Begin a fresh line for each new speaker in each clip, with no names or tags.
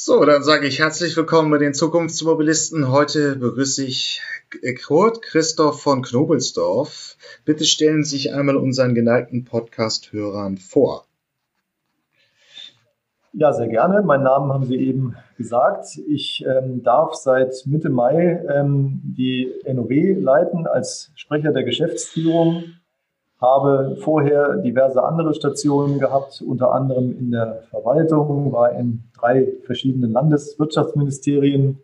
So, dann sage ich herzlich willkommen bei den Zukunftsmobilisten. Heute begrüße ich Kurt Christoph von Knobelsdorf. Bitte stellen Sie sich einmal unseren geneigten Podcast-Hörern vor.
Ja, sehr gerne. Mein Namen haben Sie eben gesagt. Ich ähm, darf seit Mitte Mai ähm, die NOW leiten als Sprecher der Geschäftsführung habe vorher diverse andere Stationen gehabt, unter anderem in der Verwaltung, war in drei verschiedenen Landeswirtschaftsministerien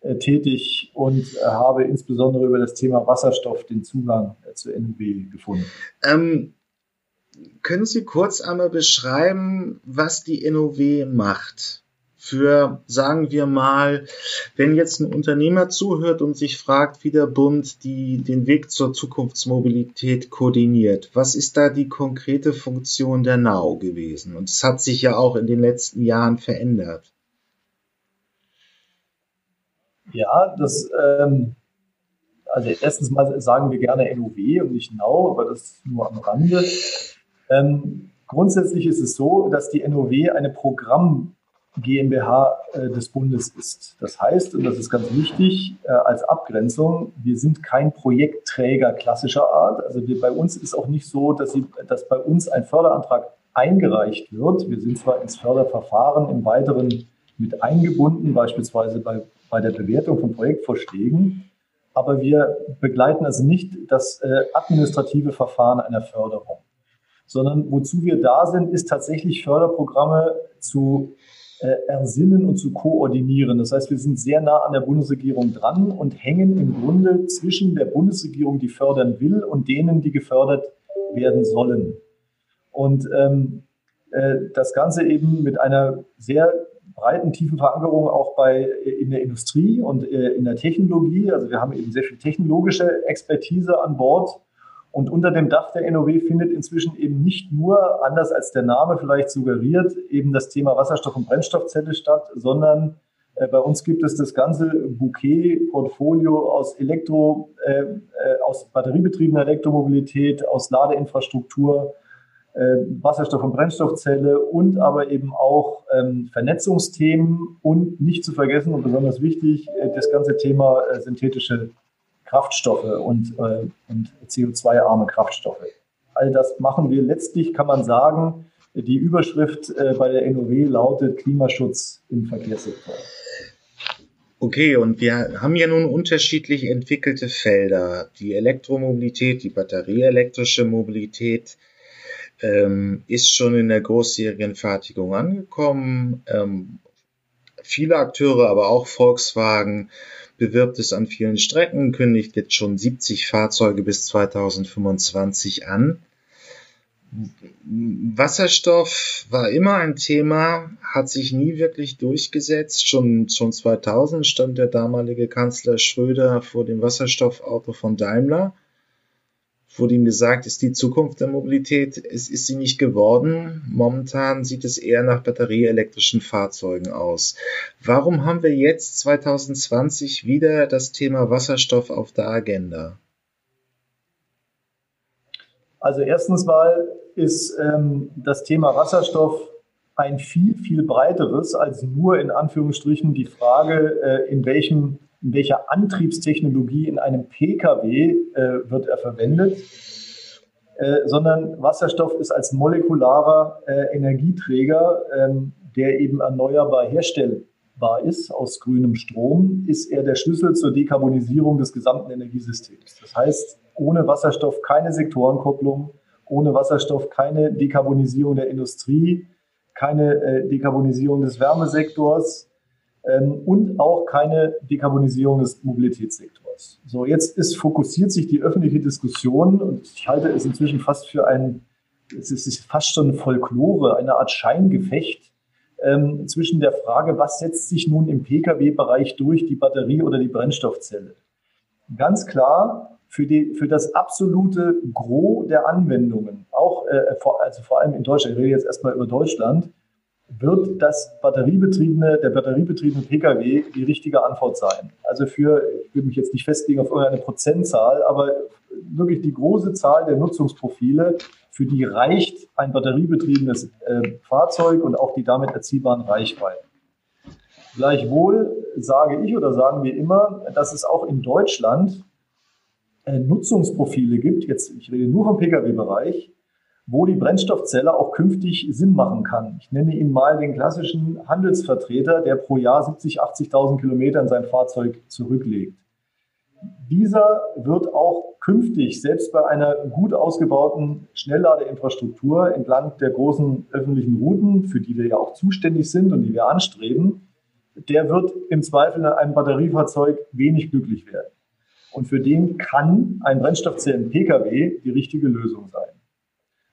äh, tätig und äh, habe insbesondere über das Thema Wasserstoff den Zugang äh, zur NUB gefunden. Ähm,
können Sie kurz einmal beschreiben, was die NOW macht? Für, sagen wir mal, wenn jetzt ein Unternehmer zuhört und sich fragt, wie der Bund die, den Weg zur Zukunftsmobilität koordiniert, was ist da die konkrete Funktion der NAU gewesen? Und es hat sich ja auch in den letzten Jahren verändert.
Ja, das, ähm, also erstens mal sagen wir gerne NUW und nicht NAU, aber das nur am Rande. Ähm, grundsätzlich ist es so, dass die NOW eine Programm GmbH äh, des Bundes ist. Das heißt, und das ist ganz wichtig äh, als Abgrenzung, wir sind kein Projektträger klassischer Art. Also wir, bei uns ist auch nicht so, dass, sie, dass bei uns ein Förderantrag eingereicht wird. Wir sind zwar ins Förderverfahren im Weiteren mit eingebunden, beispielsweise bei, bei der Bewertung von Projektvorschlägen, aber wir begleiten also nicht das äh, administrative Verfahren einer Förderung sondern wozu wir da sind, ist tatsächlich Förderprogramme zu ersinnen und zu koordinieren. Das heißt, wir sind sehr nah an der Bundesregierung dran und hängen im Grunde zwischen der Bundesregierung, die fördern will, und denen, die gefördert werden sollen. Und ähm, äh, das Ganze eben mit einer sehr breiten, tiefen Verankerung auch bei, in der Industrie und äh, in der Technologie. Also wir haben eben sehr viel technologische Expertise an Bord und unter dem Dach der NOW findet inzwischen eben nicht nur, anders als der Name vielleicht suggeriert, eben das Thema Wasserstoff- und Brennstoffzelle statt, sondern äh, bei uns gibt es das ganze Bouquet, Portfolio aus Elektro, äh, äh, aus batteriebetriebener Elektromobilität, aus Ladeinfrastruktur, äh, Wasserstoff- und Brennstoffzelle und aber eben auch ähm, Vernetzungsthemen und nicht zu vergessen und besonders wichtig, äh, das ganze Thema synthetische Kraftstoffe und, äh, und CO2-arme Kraftstoffe. All das machen wir. Letztlich kann man sagen, die Überschrift äh, bei der NOW lautet Klimaschutz im Verkehrssektor.
Okay, und wir haben ja nun unterschiedlich entwickelte Felder. Die Elektromobilität, die batterieelektrische Mobilität ähm, ist schon in der großjährigen Fertigung angekommen. Ähm, viele Akteure, aber auch Volkswagen bewirbt es an vielen Strecken, kündigt jetzt schon 70 Fahrzeuge bis 2025 an. Wasserstoff war immer ein Thema, hat sich nie wirklich durchgesetzt. Schon, schon 2000 stand der damalige Kanzler Schröder vor dem Wasserstoffauto von Daimler wurde ihm gesagt, ist die Zukunft der Mobilität. Es ist sie nicht geworden. Momentan sieht es eher nach batterieelektrischen Fahrzeugen aus. Warum haben wir jetzt 2020 wieder das Thema Wasserstoff auf der Agenda?
Also erstens mal ist ähm, das Thema Wasserstoff ein viel, viel breiteres als nur in Anführungsstrichen die Frage, äh, in welchem in welcher Antriebstechnologie in einem Pkw äh, wird er verwendet, äh, sondern Wasserstoff ist als molekularer äh, Energieträger, ähm, der eben erneuerbar herstellbar ist aus grünem Strom, ist er der Schlüssel zur Dekarbonisierung des gesamten Energiesystems. Das heißt, ohne Wasserstoff keine Sektorenkopplung, ohne Wasserstoff keine Dekarbonisierung der Industrie, keine äh, Dekarbonisierung des Wärmesektors, und auch keine Dekarbonisierung des Mobilitätssektors. So, jetzt ist, fokussiert sich die öffentliche Diskussion und ich halte es inzwischen fast für ein, es ist fast schon Folklore, eine Art Scheingefecht ähm, zwischen der Frage, was setzt sich nun im Pkw-Bereich durch, die Batterie oder die Brennstoffzelle. Ganz klar, für, die, für das absolute Gros der Anwendungen, auch äh, vor, also vor allem in Deutschland, ich rede jetzt erstmal über Deutschland, wird das batteriebetriebene, der batteriebetriebene Pkw die richtige Antwort sein. Also für, ich will mich jetzt nicht festlegen auf irgendeine Prozentzahl, aber wirklich die große Zahl der Nutzungsprofile, für die reicht ein batteriebetriebenes äh, Fahrzeug und auch die damit erzielbaren Reichweiten. Gleichwohl sage ich oder sagen wir immer, dass es auch in Deutschland äh, Nutzungsprofile gibt, jetzt ich rede nur vom Pkw-Bereich, wo die Brennstoffzelle auch künftig Sinn machen kann. Ich nenne ihn mal den klassischen Handelsvertreter, der pro Jahr 70, 80.000 Kilometer in sein Fahrzeug zurücklegt. Dieser wird auch künftig, selbst bei einer gut ausgebauten Schnellladeinfrastruktur entlang der großen öffentlichen Routen, für die wir ja auch zuständig sind und die wir anstreben, der wird im Zweifel in einem Batteriefahrzeug wenig glücklich werden. Und für den kann ein Brennstoffzellen-Pkw die richtige Lösung sein.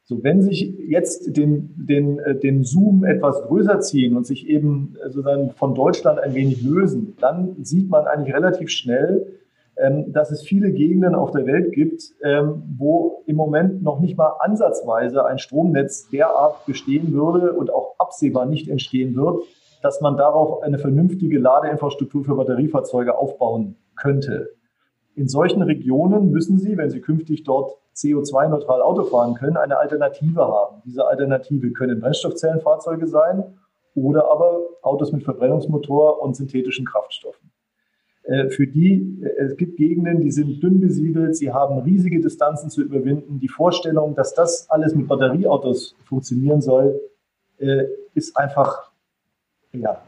So, wenn sich jetzt den, den, äh, den Zoom etwas größer ziehen und sich eben äh, sozusagen von Deutschland ein wenig lösen, dann sieht man eigentlich relativ schnell, ähm, dass es viele Gegenden auf der Welt gibt, ähm, wo im Moment noch nicht mal ansatzweise ein Stromnetz derart bestehen würde und auch absehbar nicht entstehen wird, dass man darauf eine vernünftige Ladeinfrastruktur für Batteriefahrzeuge aufbauen könnte. In solchen Regionen müssen Sie, wenn Sie künftig dort CO2-neutral Auto fahren können, eine Alternative haben. Diese Alternative können Brennstoffzellenfahrzeuge sein oder aber Autos mit Verbrennungsmotor und synthetischen Kraftstoffen. Äh, für die, äh, es gibt Gegenden, die sind dünn besiedelt, sie haben riesige Distanzen zu überwinden. Die Vorstellung, dass das alles mit Batterieautos funktionieren soll, äh, ist einfach, ja,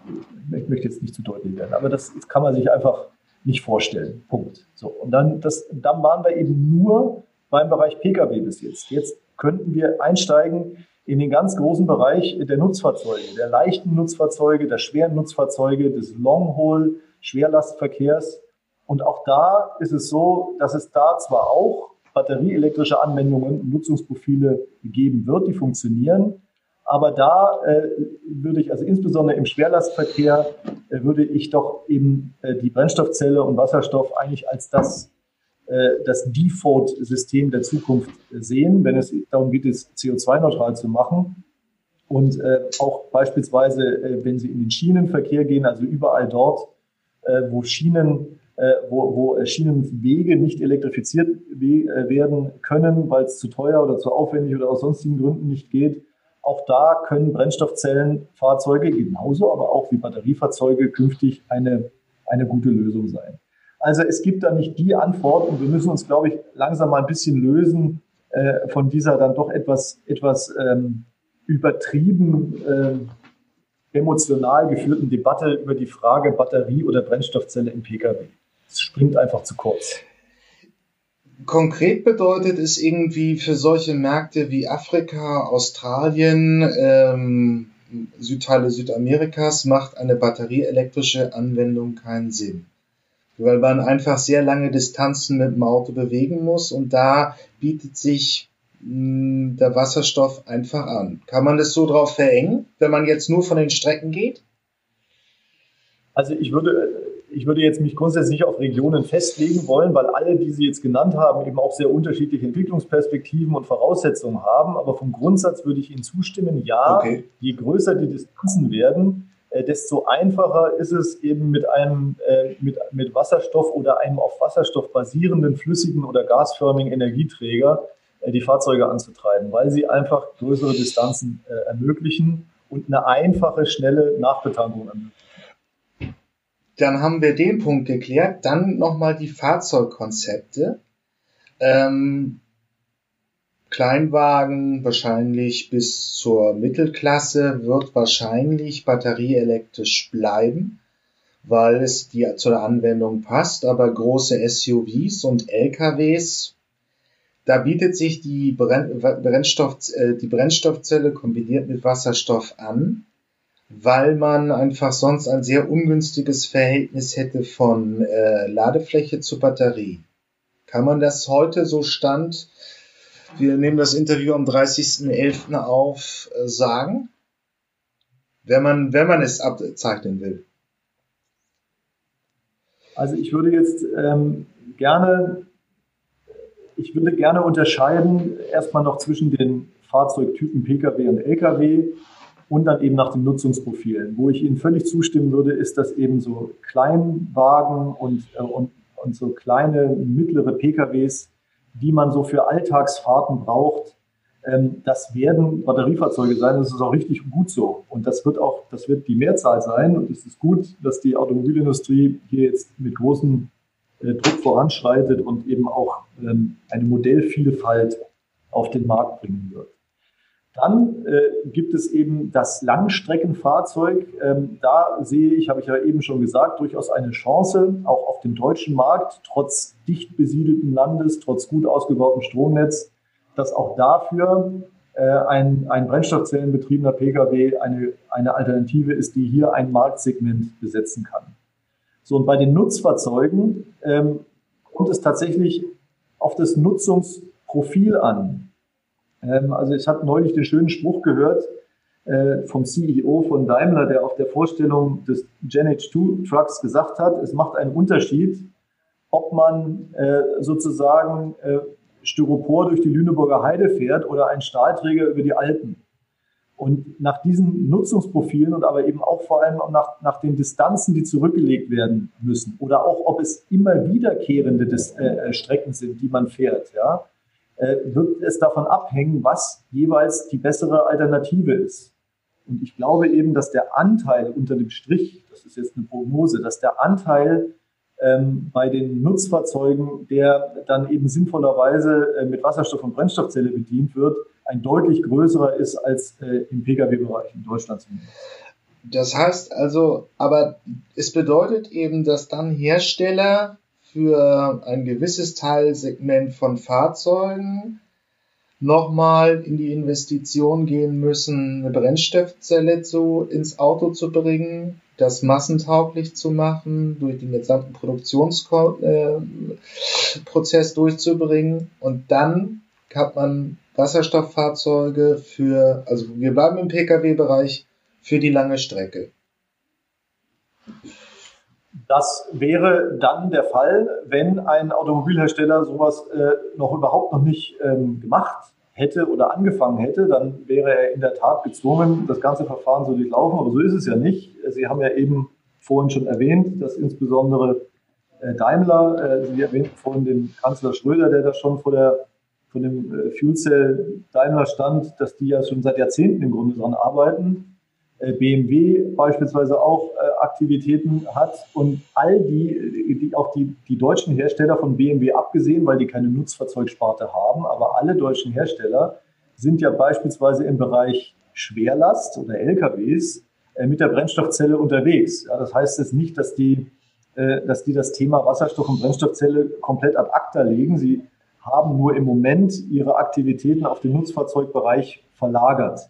ich möchte jetzt nicht zu deutlich werden, aber das kann man sich einfach nicht vorstellen. Punkt. So. Und dann, das, dann waren wir eben nur beim Bereich Pkw bis jetzt. Jetzt könnten wir einsteigen in den ganz großen Bereich der Nutzfahrzeuge, der leichten Nutzfahrzeuge, der schweren Nutzfahrzeuge, des Long-Haul, Schwerlastverkehrs. Und auch da ist es so, dass es da zwar auch batterieelektrische Anwendungen und Nutzungsprofile geben wird, die funktionieren, aber da äh, würde ich, also insbesondere im Schwerlastverkehr, äh, würde ich doch eben äh, die Brennstoffzelle und Wasserstoff eigentlich als das, äh, das Default-System der Zukunft sehen, wenn es darum geht, es CO2-neutral zu machen. Und äh, auch beispielsweise, äh, wenn Sie in den Schienenverkehr gehen, also überall dort, wo Schienen wo, wo Schienenwege nicht elektrifiziert werden können, weil es zu teuer oder zu aufwendig oder aus sonstigen Gründen nicht geht, auch da können Brennstoffzellenfahrzeuge genauso, aber auch wie Batteriefahrzeuge künftig eine, eine gute Lösung sein. Also es gibt da nicht die Antwort und wir müssen uns, glaube ich, langsam mal ein bisschen lösen äh, von dieser dann doch etwas, etwas ähm, übertrieben äh, emotional geführten Debatte über die Frage Batterie oder Brennstoffzelle im Pkw. Es springt einfach zu kurz.
Konkret bedeutet es irgendwie für solche Märkte wie Afrika, Australien, ähm, Südteile Südamerikas macht eine batterieelektrische Anwendung keinen Sinn. Weil man einfach sehr lange Distanzen mit dem Auto bewegen muss und da bietet sich mh, hm, der Wasserstoff einfach an. Kann man das so drauf verengen, wenn man jetzt nur von den Strecken geht?
Also ich würde ich würde jetzt mich grundsätzlich nicht auf Regionen festlegen wollen, weil alle, die Sie jetzt genannt haben, eben auch sehr unterschiedliche Entwicklungsperspektiven und Voraussetzungen haben. Aber vom Grundsatz würde ich Ihnen zustimmen, ja, okay. je größer die Distanzen werden, äh, desto einfacher ist es eben mit einem äh, mit, mit Wasserstoff oder einem auf Wasserstoff basierenden flüssigen oder gasförmigen Energieträger äh, die Fahrzeuge anzutreiben, weil sie einfach größere Distanzen ermöglichen und eine einfache, schnelle Nachbetankung ermöglichen.
Dann haben wir den Punkt geklärt. Dann nochmal die Fahrzeugkonzepte. Ähm, Kleinwagen wahrscheinlich bis zur Mittelklasse wird wahrscheinlich batterieelektrisch bleiben, weil es die zur Anwendung passt. Aber große SUVs und LKWs, da bietet sich die, Brennstoff, äh, die Brennstoffzelle kombiniert mit Wasserstoff an weil man einfach sonst ein sehr ungünstiges Verhältnis hätte von äh, Ladefläche zu Batterie. Kann man das heute so stand, wir nehmen das Interview am 30.11. auf, äh, sagen? Wenn man, wenn man es abzeichnen will.
Also ich würde jetzt ähm, gerne, ich würde gerne unterscheiden erstmal noch zwischen den Fahrzeugtypen Pkw und Lkw und dann eben nach den Nutzungsprofilen. Wo ich Ihnen völlig zustimmen würde, ist, dass eben so Kleinwagen und, äh, und, und so kleine, mittlere PKWs, die man so für Alltagsfahrten braucht, Ähm, das werden Batteriefahrzeuge sein. Das ist auch richtig gut so. Und das wird auch, das wird die Mehrzahl sein. Und es ist gut, dass die Automobilindustrie hier jetzt mit großem äh, Druck voranschreitet und eben auch ähm, eine Modellvielfalt auf den Markt bringen wird. Dann äh, gibt es eben das Langstreckenfahrzeug. Ähm, da sehe ich, habe ich ja eben schon gesagt, durchaus eine Chance, auch auf dem deutschen Markt, trotz dicht besiedelten Landes, trotz gut ausgebautem Stromnetz, dass auch dafür äh, ein, ein Brennstoffzellenbetriebener Pkw eine, eine Alternative ist, die hier ein Marktsegment besetzen kann. So, und bei den Nutzfahrzeugen ähm, kommt es tatsächlich auf das Nutzungsprofil an. Ähm, also ich habe neulich den schönen Spruch gehört äh, vom CEO von Daimler, der auf der Vorstellung des Gen H2 Trucks gesagt hat, es macht einen Unterschied, ob man äh, sozusagen äh, Styropor durch die Lüneburger Heide fährt oder ein Stahlträger über die Alpen. Und nach diesen Nutzungsprofilen und aber eben auch vor allem nach, nach den Distanzen, die zurückgelegt werden müssen oder auch ob es immer wiederkehrende Dis äh, Strecken sind, die man fährt, ja, äh, wird es davon abhängen, was jeweils die bessere Alternative ist. Und ich glaube eben, dass der Anteil unter dem Strich, das ist jetzt eine Prognose, dass der Anteil ähm, bei den Nutzfahrzeugen, der dann eben sinnvollerweise äh, mit Wasserstoff- und Brennstoffzelle bedient wird, ein deutlich größerer ist als äh, im Pkw-Bereich in Deutschland zumindest.
Das heißt also, aber es bedeutet eben, dass dann Hersteller für ein gewisses Teilsegment von Fahrzeugen nochmal in die Investition gehen müssen, eine Brennstoffzelle zu, ins Auto zu bringen, das massentauglich zu machen, durch den gesamten Produktionsprozess äh, durchzubringen und dann hat man Wasserstofffahrzeuge für, also wir bleiben im Pkw-Bereich, für die lange Strecke.
Das wäre dann der Fall, wenn ein Automobilhersteller sowas äh, noch überhaupt noch nicht ähm, gemacht hätte oder angefangen hätte, dann wäre er in der Tat gezwungen, das ganze Verfahren zu durchlaufen. Aber so ist es ja nicht. Sie haben ja eben vorhin schon erwähnt, dass insbesondere äh, Daimler, äh, Sie erwähnten vorhin den Kanzler Schröder, der da schon vor der von dem äh, Fuel Cell Daimler stand, dass die ja schon seit Jahrzehnten im Grunde daran arbeiten. Äh, BMW beispielsweise auch äh, Aktivitäten hat und all die, die auch die, die deutschen Hersteller von BMW abgesehen, weil die keine Nutzfahrzeugsparte haben, aber alle deutschen Hersteller sind ja beispielsweise im Bereich Schwerlast oder LKWs mit der Brennstoffzelle unterwegs. Ja, das heißt jetzt nicht, dass die, dass die das Thema Wasserstoff und Brennstoffzelle komplett ad acta legen. Sie haben nur im Moment ihre Aktivitäten auf den Nutzfahrzeugbereich verlagert.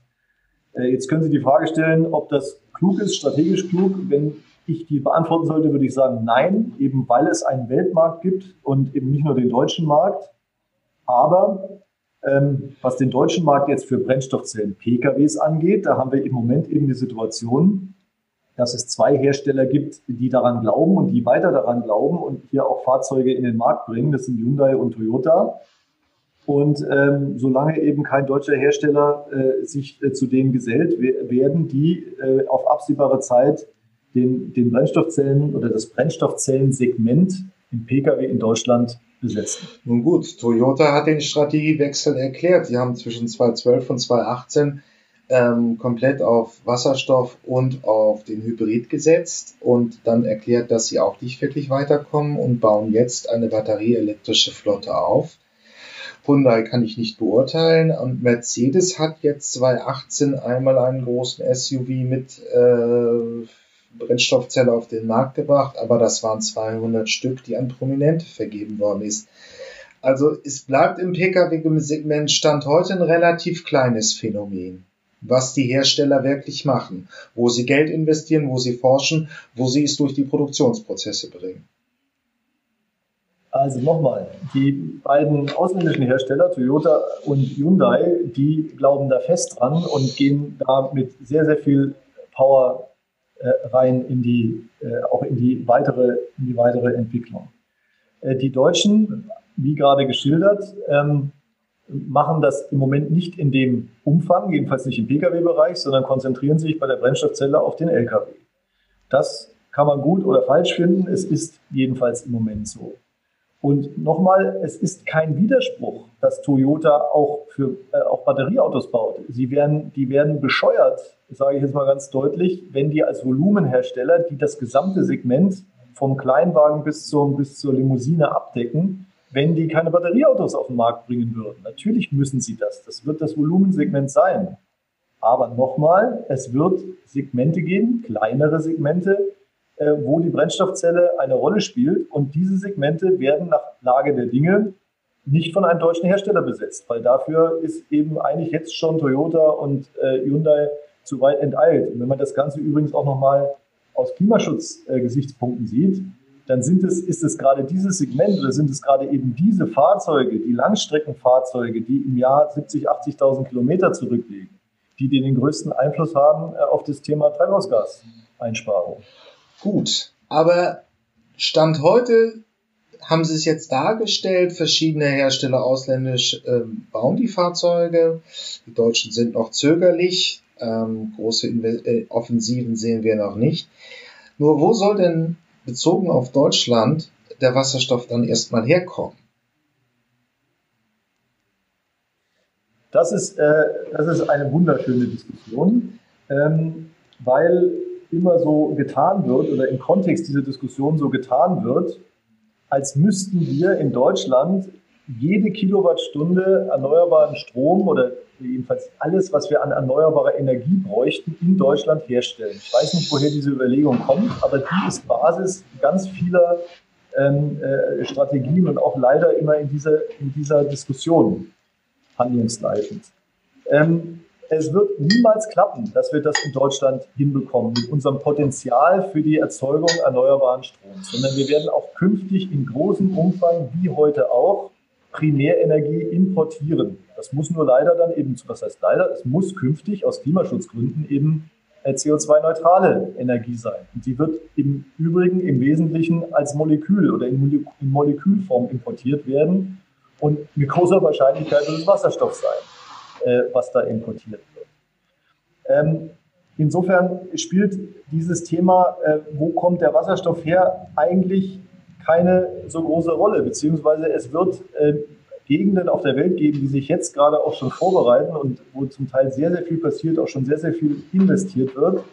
Äh, jetzt können Sie die Frage stellen, ob das klug ist, strategisch klug. Wenn ich die beantworten sollte, würde ich sagen, nein, eben weil es einen Weltmarkt gibt und eben nicht nur den deutschen Markt. Aber ähm, was den deutschen Markt jetzt für Brennstoffzellen PKWs angeht, da haben wir im Moment eben die Situation, dass es zwei Hersteller gibt, die daran glauben und die weiter daran glauben und hier auch Fahrzeuge in den Markt bringen. Das sind Hyundai und Toyota. Und ähm, solange eben kein deutscher Hersteller äh, sich äh, zu denen gesellt, werden die äh, auf absehbare Zeit den, den Brennstoffzellen oder das Brennstoffzellensegment im Pkw in Deutschland besetzen.
Nun gut, Toyota hat den Strategiewechsel erklärt. Sie haben zwischen 2012 und 2018 ähm, komplett auf Wasserstoff und auf den Hybrid gesetzt und dann erklärt, dass sie auch nicht wirklich weiterkommen und bauen jetzt eine batterieelektrische Flotte auf. Hyundai kann ich nicht beurteilen und Mercedes hat jetzt 2018 einmal einen großen SUV mit äh, Brennstoffzelle auf den Markt gebracht, aber das waren 200 Stück, die an Prominente vergeben worden ist. Also es bleibt im Pkw-Segment Stand heute ein relativ kleines Phänomen was die Hersteller wirklich machen, wo sie Geld investieren, wo sie forschen, wo sie es durch die Produktionsprozesse bringen.
Also nochmal, die beiden ausländischen Hersteller, Toyota und Hyundai, die glauben da fest dran und gehen da mit sehr, sehr viel Power äh, rein in die, äh, auch in die weitere, in die weitere Entwicklung. Äh, die Deutschen, wie gerade geschildert, ähm, machen das im Moment nicht in dem Umfang, jedenfalls nicht im Pkw-Bereich, sondern konzentrieren sich bei der Brennstoffzelle auf den Lkw. Das kann man gut oder falsch finden, es ist jedenfalls im Moment so. Und nochmal, es ist kein Widerspruch, dass Toyota auch für äh, auch Batterieautos baut. Sie werden, die werden bescheuert, sage ich jetzt mal ganz deutlich, wenn die als Volumenhersteller, die das gesamte Segment vom Kleinwagen bis zur, bis zur Limousine abdecken, wenn die keine Batterieautos auf den Markt bringen würden. Natürlich müssen sie das. Das wird das Volumensegment sein. Aber nochmal, es wird Segmente geben, kleinere Segmente, wo die Brennstoffzelle eine Rolle spielt. Und diese Segmente werden nach Lage der Dinge nicht von einem deutschen Hersteller besetzt, weil dafür ist eben eigentlich jetzt schon Toyota und äh, Hyundai zu weit enteilt. Und wenn man das Ganze übrigens auch nochmal aus Klimaschutzgesichtspunkten äh, sieht, dann sind es, ist es gerade dieses Segment oder sind es gerade eben diese Fahrzeuge, die Langstreckenfahrzeuge, die im Jahr 70, 80.000 Kilometer zurücklegen, die den größten Einfluss haben äh, auf das Thema Treibhausgaseinsparung.
Gut, aber Stand heute haben Sie es jetzt dargestellt, verschiedene Hersteller ausländisch äh, bauen die Fahrzeuge. Die Deutschen sind noch zögerlich. Ähm, große Inve äh, Offensiven sehen wir noch nicht. Nur wo soll denn bezogen auf Deutschland der Wasserstoff dann erstmal herkommen?
Das ist, äh, das ist eine wunderschöne Diskussion, ähm, weil immer so getan wird oder im Kontext dieser Diskussion so getan wird, als müssten wir in Deutschland jede Kilowattstunde erneuerbaren Strom oder jedenfalls alles, was wir an erneuerbarer Energie bräuchten, in Deutschland herstellen. Ich weiß nicht, woher diese Überlegung kommt, aber die ist Basis ganz vieler ähm, äh, Strategien und auch leider immer in dieser, in dieser Diskussion handlungsleitend. Ähm, es wird niemals klappen, dass wir das in Deutschland hinbekommen mit unserem Potenzial für die Erzeugung erneuerbaren Stroms, sondern wir werden auch künftig in großem Umfang, wie heute auch, Primärenergie importieren. Das muss nur leider dann eben, was heißt leider, es muss künftig aus Klimaschutzgründen eben äh, CO2-neutrale Energie sein. Und sie wird im Übrigen im Wesentlichen als Molekül oder in Molekülform importiert werden. Und mit großer Wahrscheinlichkeit wird es Wasserstoff sein, äh, was da importiert wird. Ähm, insofern spielt dieses Thema, äh, wo kommt der Wasserstoff her, eigentlich keine so große Rolle, beziehungsweise es wird äh, Gegenden auf der Welt geben, die sich jetzt gerade auch schon vorbereiten und wo zum Teil sehr, sehr viel passiert, auch schon sehr, sehr viel investiert wird,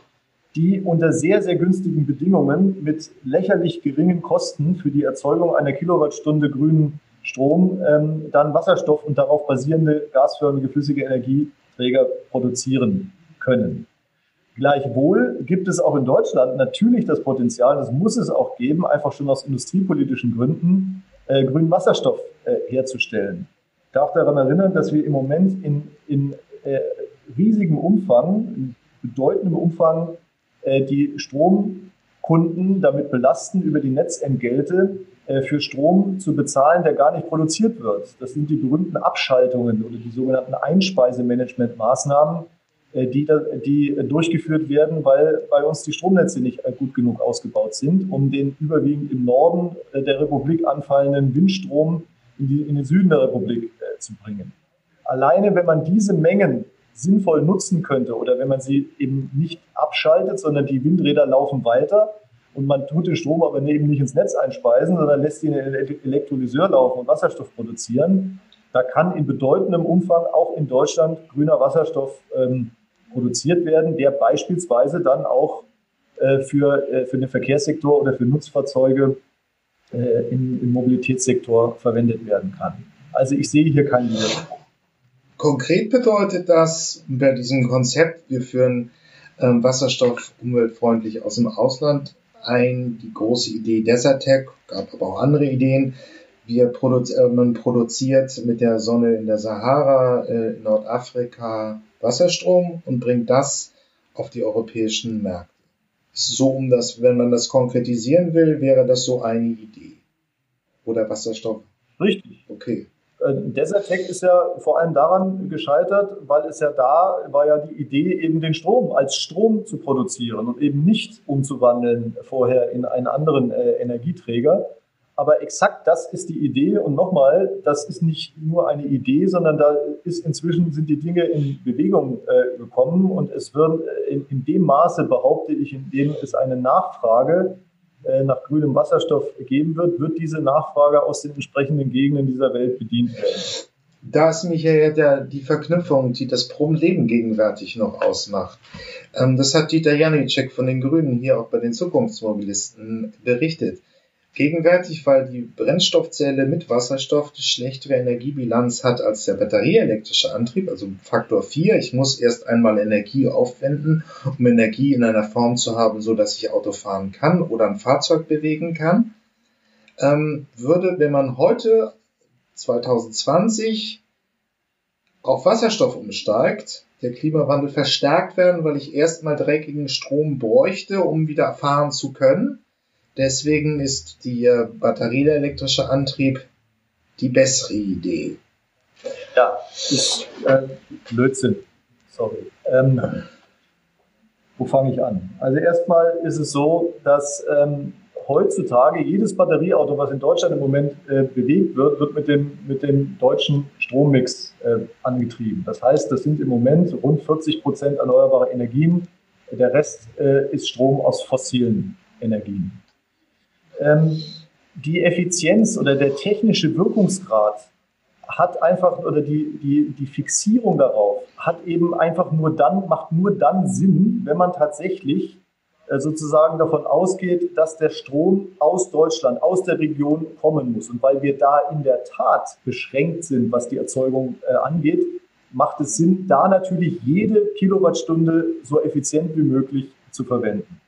die unter sehr, sehr günstigen Bedingungen mit lächerlich geringen Kosten für die Erzeugung einer Kilowattstunde grünen Strom ähm, dann Wasserstoff und darauf basierende gasförmige flüssige Energieträger produzieren können. Gleichwohl gibt es auch in Deutschland natürlich das Potenzial, das muss es auch geben, einfach schon aus industriepolitischen Gründen, äh, grünen Wasserstoff äh, herzustellen. Ich darf daran erinnern, dass wir im Moment in, in äh, riesigem Umfang, in bedeutendem Umfang äh, die Stromkunden damit belasten, über die Netzentgelte für Strom zu bezahlen, der gar nicht produziert wird. Das sind die berühmten Abschaltungen oder die sogenannten Einspeisemanagementmaßnahmen, äh, die, die durchgeführt werden, weil bei uns die Stromnetze nicht äh, gut genug ausgebaut sind, um den überwiegend im Norden äh, der Republik anfallenden Windstrom in, die, in den Süden der Republik äh, zu bringen. Alleine, wenn man diese Mengen sinnvoll nutzen könnte oder wenn man sie eben nicht abschaltet, sondern die Windräder laufen weiter und man tut den Strom aber eben nicht ins Netz einspeisen, sondern lässt ihn in den Elektrolyseur laufen und Wasserstoff produzieren, da kann in bedeutendem Umfang auch in Deutschland grüner Wasserstoff ähm, produziert werden, der beispielsweise dann auch äh, für, äh, für den Verkehrssektor oder für Nutzfahrzeuge äh, im, im Mobilitätssektor verwendet werden kann. Also ich sehe hier keinen Widerspruch.
Konkret bedeutet das bei diesem Konzept, wir führen ähm, Wasserstoff umweltfreundlich aus dem Ausland ein, die große Idee Desertec, gab aber auch andere Ideen. Wir produ äh, man produziert mit der Sonne in der Sahara, äh, in Nordafrika, Wasserstrom und bringt das auf die europäischen Märkte. So, um das, wenn man das konkretisieren will, wäre das so eine Idee. Oder Wasserstoff.
Richtig.
Okay.
Äh, Desertec ist ja vor allem daran gescheitert, weil es ja da war ja die Idee, eben den Strom als Strom zu produzieren und eben nicht umzuwandeln vorher in einen anderen äh, Energieträger. Aber exakt das ist die Idee. Und nochmal, das ist nicht nur eine Idee, sondern da ist inzwischen sind die Dinge in Bewegung äh, gekommen. Und es wird äh, in, in, dem Maße, behaupte ich, in dem es eine Nachfrage nach grünem Wasserstoff geben wird, wird diese Nachfrage aus den entsprechenden Gegenden dieser Welt bedient werden.
Da ist mich ja der, die Verknüpfung, die das Problem gegenwärtig noch ausmacht. Ähm, das hat Dieter Janicek von den Grünen hier auch bei den Zukunftsmobilisten berichtet. Gegenwärtig, weil die Brennstoffzelle mit Wasserstoff die schlechtere Energiebilanz hat als der batterieelektrische Antrieb, also Faktor 4. Ich muss erst einmal Energie aufwenden, um Energie in einer Form zu haben, so dass ich Auto fahren kann oder ein Fahrzeug bewegen kann. Ähm, würde, wenn man heute 2020 auf Wasserstoff umsteigt, der Klimawandel verstärkt werden, weil ich erstmal dreckigen Strom bräuchte, um wieder fahren zu können Deswegen ist der batterieelektrische Antrieb die bessere Idee.
Ja, ist äh, Blödsinn. Sorry. Ähm, wo fange ich an? Also erstmal ist es so, dass ähm, heutzutage jedes Batterieauto, was in Deutschland im Moment äh, bewegt wird, wird mit dem, mit dem deutschen Strommix äh, angetrieben. Das heißt, das sind im Moment rund 40 Prozent erneuerbare Energien. Der Rest äh, ist Strom aus fossilen Energien die Effizienz oder der technische Wirkungsgrad hat einfach, oder die, die, die Fixierung darauf hat eben einfach nur dann, macht nur dann Sinn, wenn man tatsächlich äh, sozusagen davon ausgeht, dass der Strom aus Deutschland, aus der Region kommen muss. Und weil wir da in der Tat beschränkt sind, was die Erzeugung äh, angeht, macht es Sinn, da natürlich jede Kilowattstunde so effizient wie möglich zu verwenden.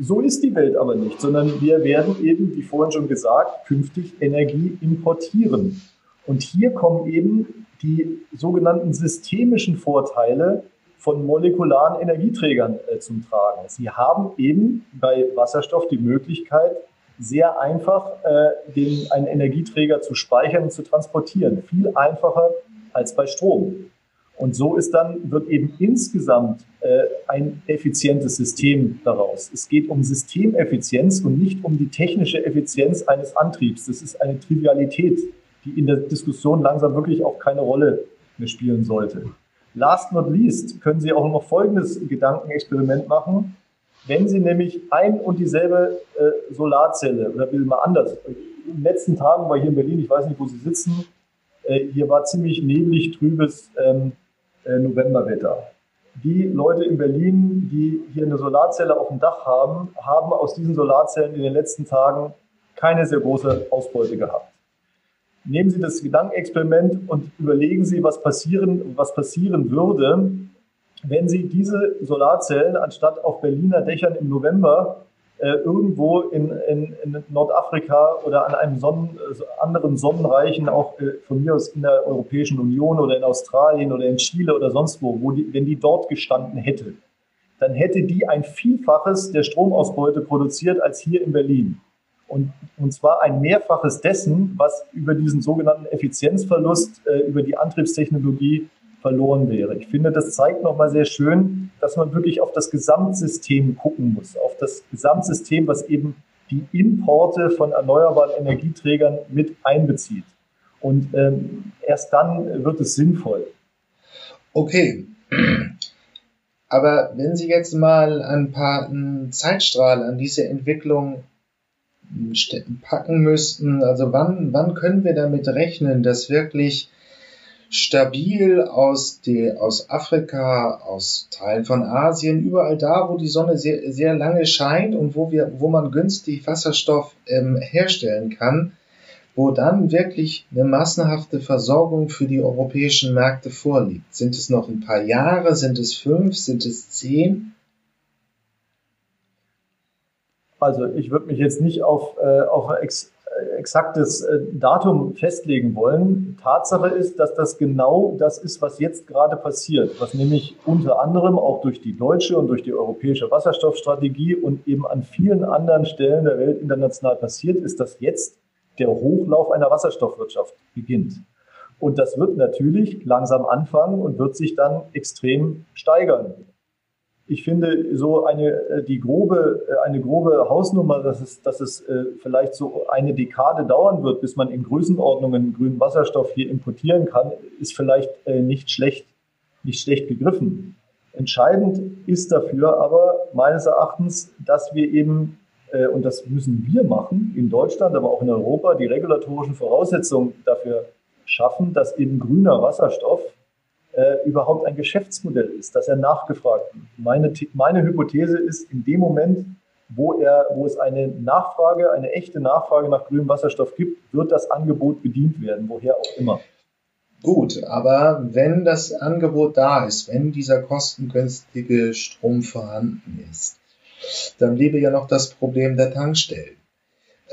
So ist die Welt aber nicht, sondern wir werden eben, wie vorhin schon gesagt, künftig Energie importieren. Und hier kommen eben die sogenannten systemischen Vorteile von molekularen Energieträgern äh, zum Tragen. Sie haben eben bei Wasserstoff die Möglichkeit, sehr einfach äh, den, einen Energieträger zu speichern und zu transportieren. Viel einfacher als bei Strom. Und so ist dann, wird eben insgesamt äh, ein effizientes System daraus. Es geht um Systemeffizienz und nicht um die technische Effizienz eines Antriebs. Das ist eine Trivialität, die in der Diskussion langsam wirklich auch keine Rolle mehr spielen sollte. Last not least können Sie auch noch folgendes Gedankenexperiment machen. Wenn Sie nämlich ein und dieselbe äh, Solarzelle, oder will mal anders, in den letzten Tagen war hier in Berlin, ich weiß nicht, wo Sie sitzen, äh, hier war ziemlich neblig, trübes ähm, äh, Novemberwetter. Die Leute in Berlin, die hier eine Solarzelle auf dem Dach haben, haben aus diesen Solarzellen in den letzten Tagen keine sehr große Ausbeute gehabt. Nehmen Sie das Gedankenexperiment und überlegen Sie, was passieren, was passieren würde, wenn Sie diese Solarzellen anstatt auf Berliner Dächern im November irgendwo in, in, in, Nordafrika oder an einem Sonnen, äh, anderen Sonnenreichen, auch äh, von mir aus in der Europäischen Union oder in Australien oder in Chile oder sonst wo, wo die, wenn die dort gestanden hätte, dann hätte die ein Vielfaches der Stromausbeute produziert als hier in Berlin. Und, und zwar ein Mehrfaches dessen, was über diesen sogenannten Effizienzverlust, äh, über die Antriebstechnologie verloren wäre. Ich finde, das zeigt nochmal sehr schön, dass man wirklich auf das Gesamtsystem gucken muss, auf das Gesamtsystem, was eben die Importe von erneuerbaren Energieträgern mit einbezieht. Und ähm, erst dann wird es sinnvoll.
Okay. Aber wenn Sie jetzt mal ein paar Zeitstrahl an diese Entwicklung packen müssten, also wann, wann können wir damit rechnen, dass wirklich stabil aus, die, aus Afrika, aus Teilen von Asien, überall da, wo die Sonne sehr, sehr lange scheint und wo, wir, wo man günstig Wasserstoff ähm, herstellen kann, wo dann wirklich eine massenhafte Versorgung für die europäischen Märkte vorliegt. Sind es noch ein paar Jahre? Sind es fünf? Sind es zehn?
Also ich würde mich jetzt nicht auf, äh, auf exaktes äh, Datum festlegen wollen. Tatsache ist, dass das genau das ist, was jetzt gerade passiert, was nämlich unter anderem auch durch die deutsche und durch die europäische Wasserstoffstrategie und eben an vielen anderen Stellen der Welt international passiert ist, dass jetzt der Hochlauf einer Wasserstoffwirtschaft beginnt. Und das wird natürlich langsam anfangen und wird sich dann extrem steigern ich finde so eine äh, die grobe äh, eine grobe Hausnummer, dass es dass es äh, vielleicht so eine Dekade dauern wird, bis man in Größenordnungen grünen Wasserstoff hier importieren kann, ist vielleicht nicht schlecht nicht schlecht gegriffen. Entscheidend ist dafür aber meines Erachtens, dass wir eben und das müssen wir machen in Deutschland, aber auch in Europa, die regulatorischen Voraussetzungen dafür schaffen, dass eben grüner Wasserstoff äh, überhaupt ein Geschäftsmodell ist, dass er nachgefragt wird. Meine, meine Hypothese ist, in dem Moment, wo, er, wo es eine Nachfrage, eine echte Nachfrage nach grünem Wasserstoff gibt, wird das Angebot bedient werden, woher auch immer.
Gut, aber wenn das Angebot da ist, wenn dieser kostengünstige Strom vorhanden ist, dann bliebe ja noch das Problem der Tankstellen.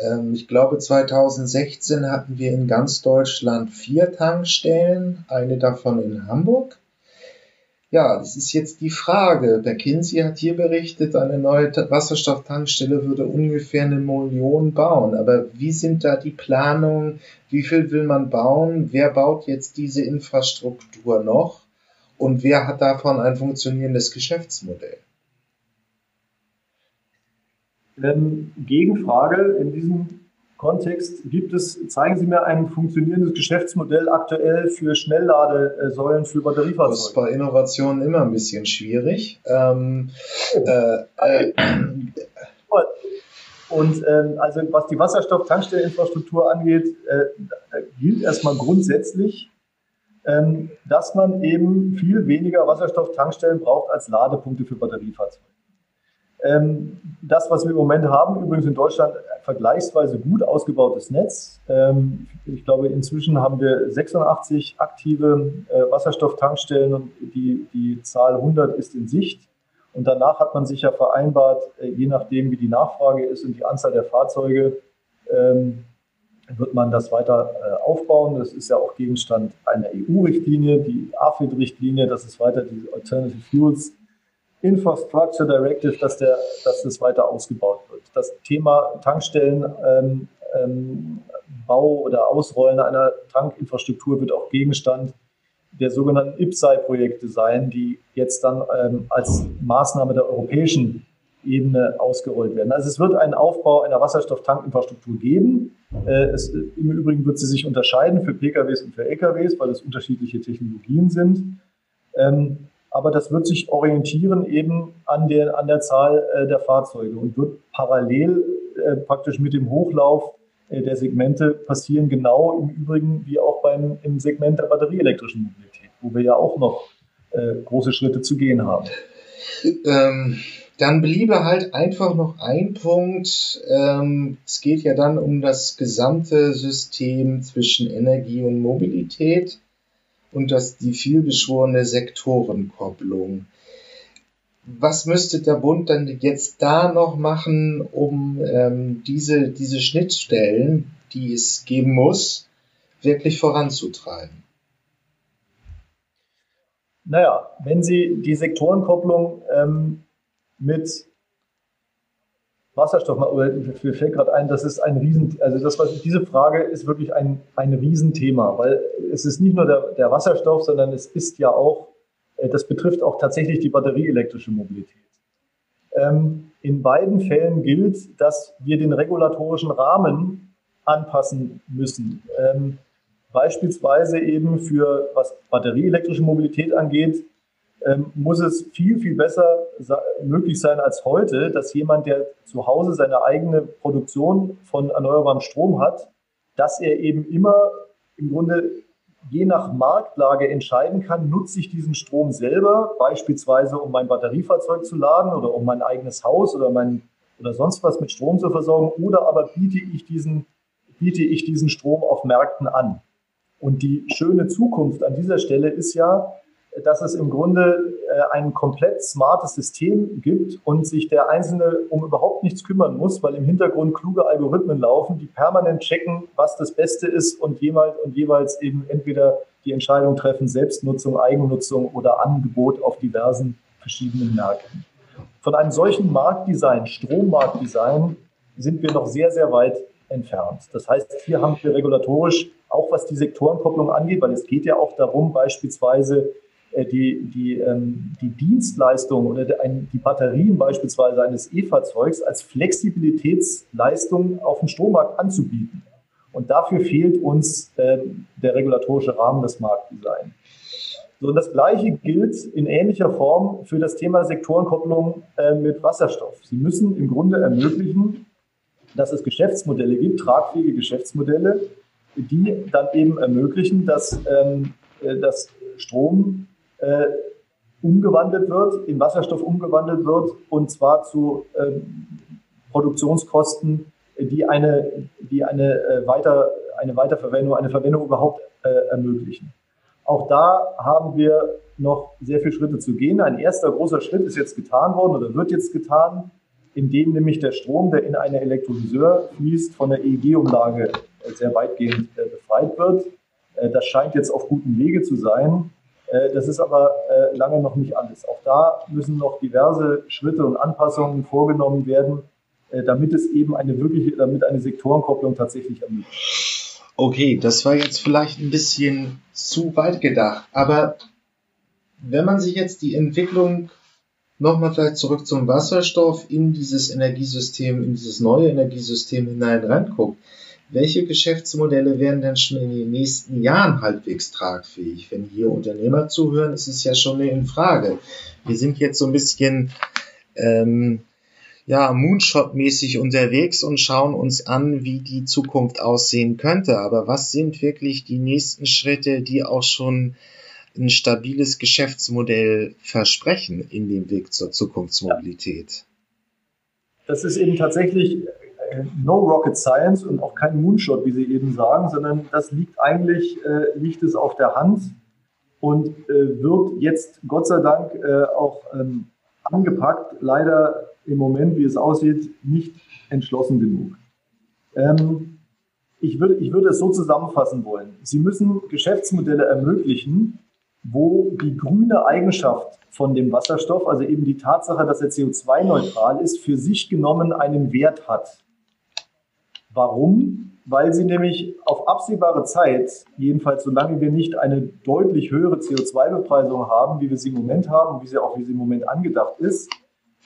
Ähm, ich glaube, 2016 hatten wir in ganz Deutschland vier Tankstellen, eine davon in Hamburg. Ja, das ist jetzt die Frage. Der Kinsey hat hier berichtet, eine neue Wasserstofftankstelle würde ungefähr eine Million bauen. Aber wie sind da die Planungen? Wie viel will man bauen? Wer baut jetzt diese Infrastruktur noch? Und wer hat davon ein funktionierendes Geschäftsmodell?
Ähm, Gegenfrage in diesem Kontext gibt es, zeigen Sie mir ein funktionierendes Geschäftsmodell aktuell für Schnellladesäulen für Batteriefahrzeuge?
Das ist bei Innovationen immer ein bisschen schwierig. Ähm, äh,
äh, und ähm, also was die Wasserstofftankstelleninfrastruktur angeht, äh, gilt erstmal grundsätzlich, ähm, dass man eben viel weniger Wasserstofftankstellen braucht als Ladepunkte für Batteriefahrzeuge. Ähm, das, was wir im Moment haben, übrigens in Deutschland vergleichsweise gut ausgebautes Netz. Ähm, ich glaube, inzwischen haben wir 86 aktive äh, Wasserstofftankstellen und die, die Zahl 100 ist in Sicht. Und danach hat man sich ja vereinbart, äh, je nachdem, wie die Nachfrage ist und die Anzahl der Fahrzeuge, ähm, wird man das weiter äh, aufbauen. Das ist ja auch Gegenstand einer EU-Richtlinie, die AFID-Richtlinie, das ist weiter die Alternative Fuels Infrastructure Directive, dass, der, dass das weiter ausgebaut wird. Das Thema Tankstellen, ähm, ähm, oder Ausrollen einer Tankinfrastruktur wird auch Gegenstand der sogenannten IPSAI-Projekte sein, die jetzt dann ähm, als Maßnahme der europäischen Ebene ausgerollt werden. Also es wird einen Aufbau einer Wasserstofftankinfrastruktur geben. Äh, es, Im Übrigen wird sie sich unterscheiden für PKWs und für LKWs, weil es unterschiedliche Technologien sind. Ähm, aber das wird sich orientieren eben an der, an der Zahl äh, der Fahrzeuge und wird parallel äh, praktisch mit dem Hochlauf äh, der Segmente passieren, genau im Übrigen wie auch beim, im Segment der batterieelektrischen Mobilität, wo wir ja auch noch äh, große Schritte zu gehen haben.
Ähm, dann bliebe halt einfach noch ein Punkt. Ähm, es geht ja dann um das gesamte System zwischen Energie und Mobilität und das die vielbeschworene Sektorenkopplung. Was müsste der Bund dann jetzt da noch machen, um ähm, diese, diese Schnittstellen, die es geben muss, wirklich voranzutreiben?
Naja, wenn Sie die Sektorenkopplung ähm, mit Wasserstoff, mir fällt gerade ein, das ist ein Riesen, also das, was, diese Frage ist wirklich ein, ein Riesenthema, weil es ist nicht nur der, der Wasserstoff, sondern es ist ja auch, äh, das betrifft auch tatsächlich die batterieelektrische Mobilität. Ähm, in beiden Fällen gilt, dass wir den regulatorischen Rahmen anpassen müssen. Ähm, beispielsweise eben für, was batterieelektrische Mobilität angeht, ähm, muss es viel, viel besser möglich sein als heute, dass jemand, der zu Hause seine eigene Produktion von erneuerbarem Strom hat, dass er eben immer im Grunde je nach Marktlage entscheiden kann, nutze ich diesen Strom selber, beispielsweise um mein Batteriefahrzeug zu laden oder um mein eigenes Haus oder mein oder sonst was mit Strom zu versorgen, oder aber biete ich diesen, biete ich diesen Strom auf Märkten an. Und die schöne Zukunft an dieser Stelle ist ja, dass es im Grunde äh, ein komplett smartes System gibt und sich der Einzelne um überhaupt nichts kümmern muss, weil im Hintergrund kluge Algorithmen laufen, die permanent checken, was das Beste ist und jeweils, und jeweils eben entweder die Entscheidung treffen, Selbstnutzung, Eigennutzung oder Angebot auf diversen verschiedenen Märkten. Von einem solchen Marktdesign, Strommarktdesign, sind wir noch sehr, sehr weit entfernt. Das heißt, hier haben wir regulatorisch, auch was die Sektorenkopplung angeht, weil es geht ja auch darum, beispielsweise die, die, ähm, die Dienstleistung oder die Batterien beispielsweise eines E-Fahrzeugs als Flexibilitätsleistung auf dem Strommarkt anzubieten. Und dafür fehlt uns äh, der regulatorische Rahmen des Marktdesigns. So, und das Gleiche gilt in ähnlicher Form für das Thema Sektorenkopplung äh, mit Wasserstoff. Sie müssen im Grunde ermöglichen, dass es Geschäftsmodelle gibt, tragfähige Geschäftsmodelle, die dann eben ermöglichen, dass, ähm, äh, dass Strom äh, umgewandelt wird, in Wasserstoff umgewandelt wird und zwar zu ähm, Produktionskosten, die eine, die eine, äh, weiter, eine Weiterverwendung, eine Verwendung überhaupt äh, ermöglichen. Auch da haben wir noch sehr viele Schritte zu gehen. Ein erster großer Schritt ist jetzt getan worden oder wird jetzt getan, indem nämlich der Strom, der in eine Elektrolyseur fließt, von der EEG-Umlage sehr weitgehend äh, befreit wird. Äh, das scheint jetzt auf gutem Wege zu sein. Äh, das ist aber äh, lange noch nicht alles. Auch da müssen noch diverse Schritte und Anpassungen vorgenommen werden, äh, damit es eben eine wirkliche, damit eine Sektorenkopplung tatsächlich ermöglicht.
Okay, das war jetzt vielleicht ein bisschen zu weit gedacht, aber wenn man sich jetzt die Entwicklung nochmal vielleicht zurück zum Wasserstoff in dieses Energiesystem, in dieses neue Energiesystem hinein reinguckt, welche Geschäftsmodelle werden denn schon in den nächsten Jahren halbwegs tragfähig? Wenn hier Unternehmer zuhören, ist es ja schon eine Frage. Wir sind jetzt so ein bisschen ähm, ja, Moonshot-mäßig unterwegs und schauen uns an, wie die Zukunft aussehen könnte. Aber was sind wirklich die nächsten Schritte, die auch schon ein stabiles Geschäftsmodell versprechen in dem Weg zur Zukunftsmobilität?
Das ist eben tatsächlich no rocket science und auch kein Moonshot, wie Sie eben sagen, sondern das liegt eigentlich, äh, liegt es auf der Hand und äh, wird jetzt Gott sei Dank äh, auch ähm, angepackt. Leider im Moment, wie es aussieht, nicht entschlossen genug. Ähm, ich, würde, ich würde es so zusammenfassen wollen. Sie müssen Geschäftsmodelle ermöglichen, wo die grüne Eigenschaft von dem Wasserstoff, also eben die Tatsache, dass er CO2-neutral ist, für sich genommen einen Wert hat. Warum? Weil sie nämlich auf absehbare Zeit, jedenfalls solange wir nicht eine deutlich höhere CO2-Bepreisung haben, wie wir sie im Moment haben, wie sie auch wie sie im Moment angedacht ist,